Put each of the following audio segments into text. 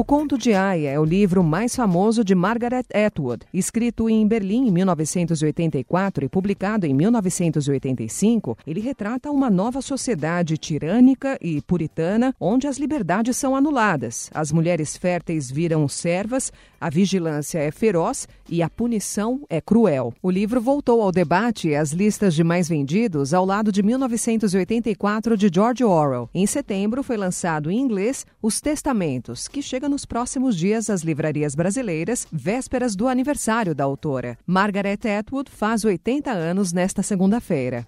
O Conto de Aya é o livro mais famoso de Margaret Atwood, escrito em Berlim em 1984 e publicado em 1985. Ele retrata uma nova sociedade tirânica e puritana, onde as liberdades são anuladas, as mulheres férteis viram servas, a vigilância é feroz e a punição é cruel. O livro voltou ao debate às listas de mais vendidos ao lado de 1984 de George Orwell. Em setembro foi lançado em inglês Os Testamentos, que chega nos próximos dias às livrarias brasileiras, vésperas do aniversário da autora. Margaret Atwood faz 80 anos nesta segunda-feira.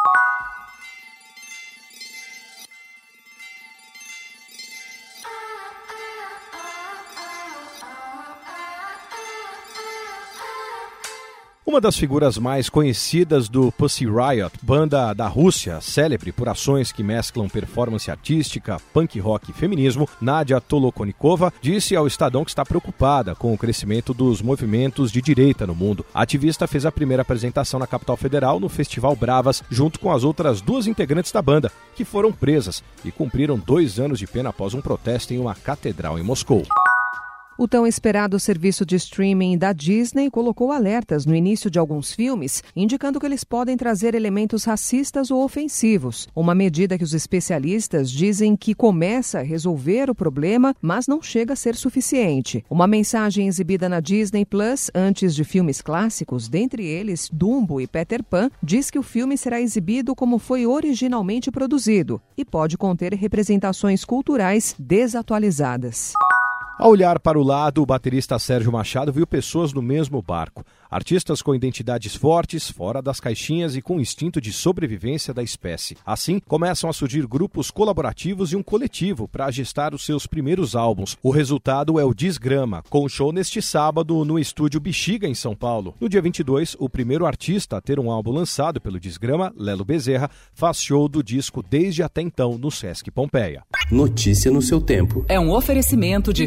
Uma das figuras mais conhecidas do Pussy Riot, banda da Rússia, célebre por ações que mesclam performance artística, punk rock e feminismo, Nadia Tolokonikova, disse ao Estadão que está preocupada com o crescimento dos movimentos de direita no mundo. A ativista fez a primeira apresentação na capital federal no Festival Bravas, junto com as outras duas integrantes da banda, que foram presas e cumpriram dois anos de pena após um protesto em uma catedral em Moscou. O tão esperado serviço de streaming da Disney colocou alertas no início de alguns filmes, indicando que eles podem trazer elementos racistas ou ofensivos. Uma medida que os especialistas dizem que começa a resolver o problema, mas não chega a ser suficiente. Uma mensagem exibida na Disney Plus antes de filmes clássicos, dentre eles Dumbo e Peter Pan, diz que o filme será exibido como foi originalmente produzido e pode conter representações culturais desatualizadas. Ao olhar para o lado, o baterista Sérgio Machado viu pessoas no mesmo barco. Artistas com identidades fortes, fora das caixinhas e com instinto de sobrevivência da espécie. Assim, começam a surgir grupos colaborativos e um coletivo para gestar os seus primeiros álbuns. O resultado é o Desgrama, com show neste sábado no estúdio Bexiga, em São Paulo. No dia 22, o primeiro artista a ter um álbum lançado pelo Desgrama, Lelo Bezerra, faz show do disco desde até então no Sesc Pompeia. Notícia no seu tempo. É um oferecimento de